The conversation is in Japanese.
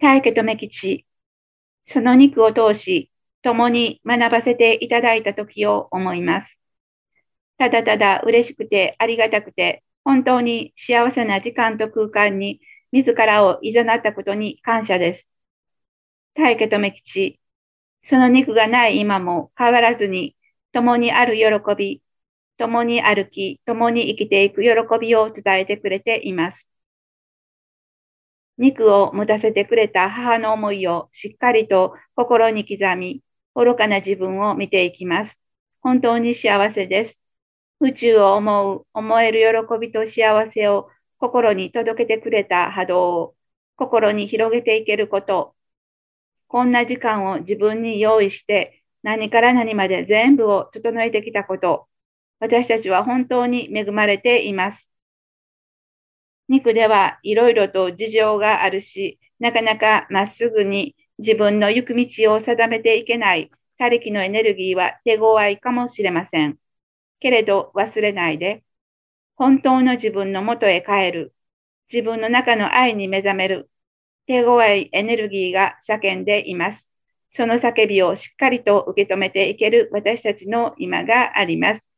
大家とめ吉、その肉を通し、共に学ばせていただいた時を思います。ただただ嬉しくてありがたくて、本当に幸せな時間と空間に自らを誘ったことに感謝です。大家とめ吉、その肉がない今も変わらずに、共にある喜び、共に歩き、共に生きていく喜びを伝えてくれています。肉を持たせてくれた母の思いをしっかりと心に刻み、愚かな自分を見ていきます。本当に幸せです。宇宙を思う、思える喜びと幸せを心に届けてくれた波動を心に広げていけること。こんな時間を自分に用意して何から何まで全部を整えてきたこと。私たちは本当に恵まれています。肉ではいろいろと事情があるし、なかなかまっすぐに自分の行く道を定めていけない他力のエネルギーは手強いかもしれません。けれど忘れないで、本当の自分の元へ帰る、自分の中の愛に目覚める、手強いエネルギーが叫んでいます。その叫びをしっかりと受け止めていける私たちの今があります。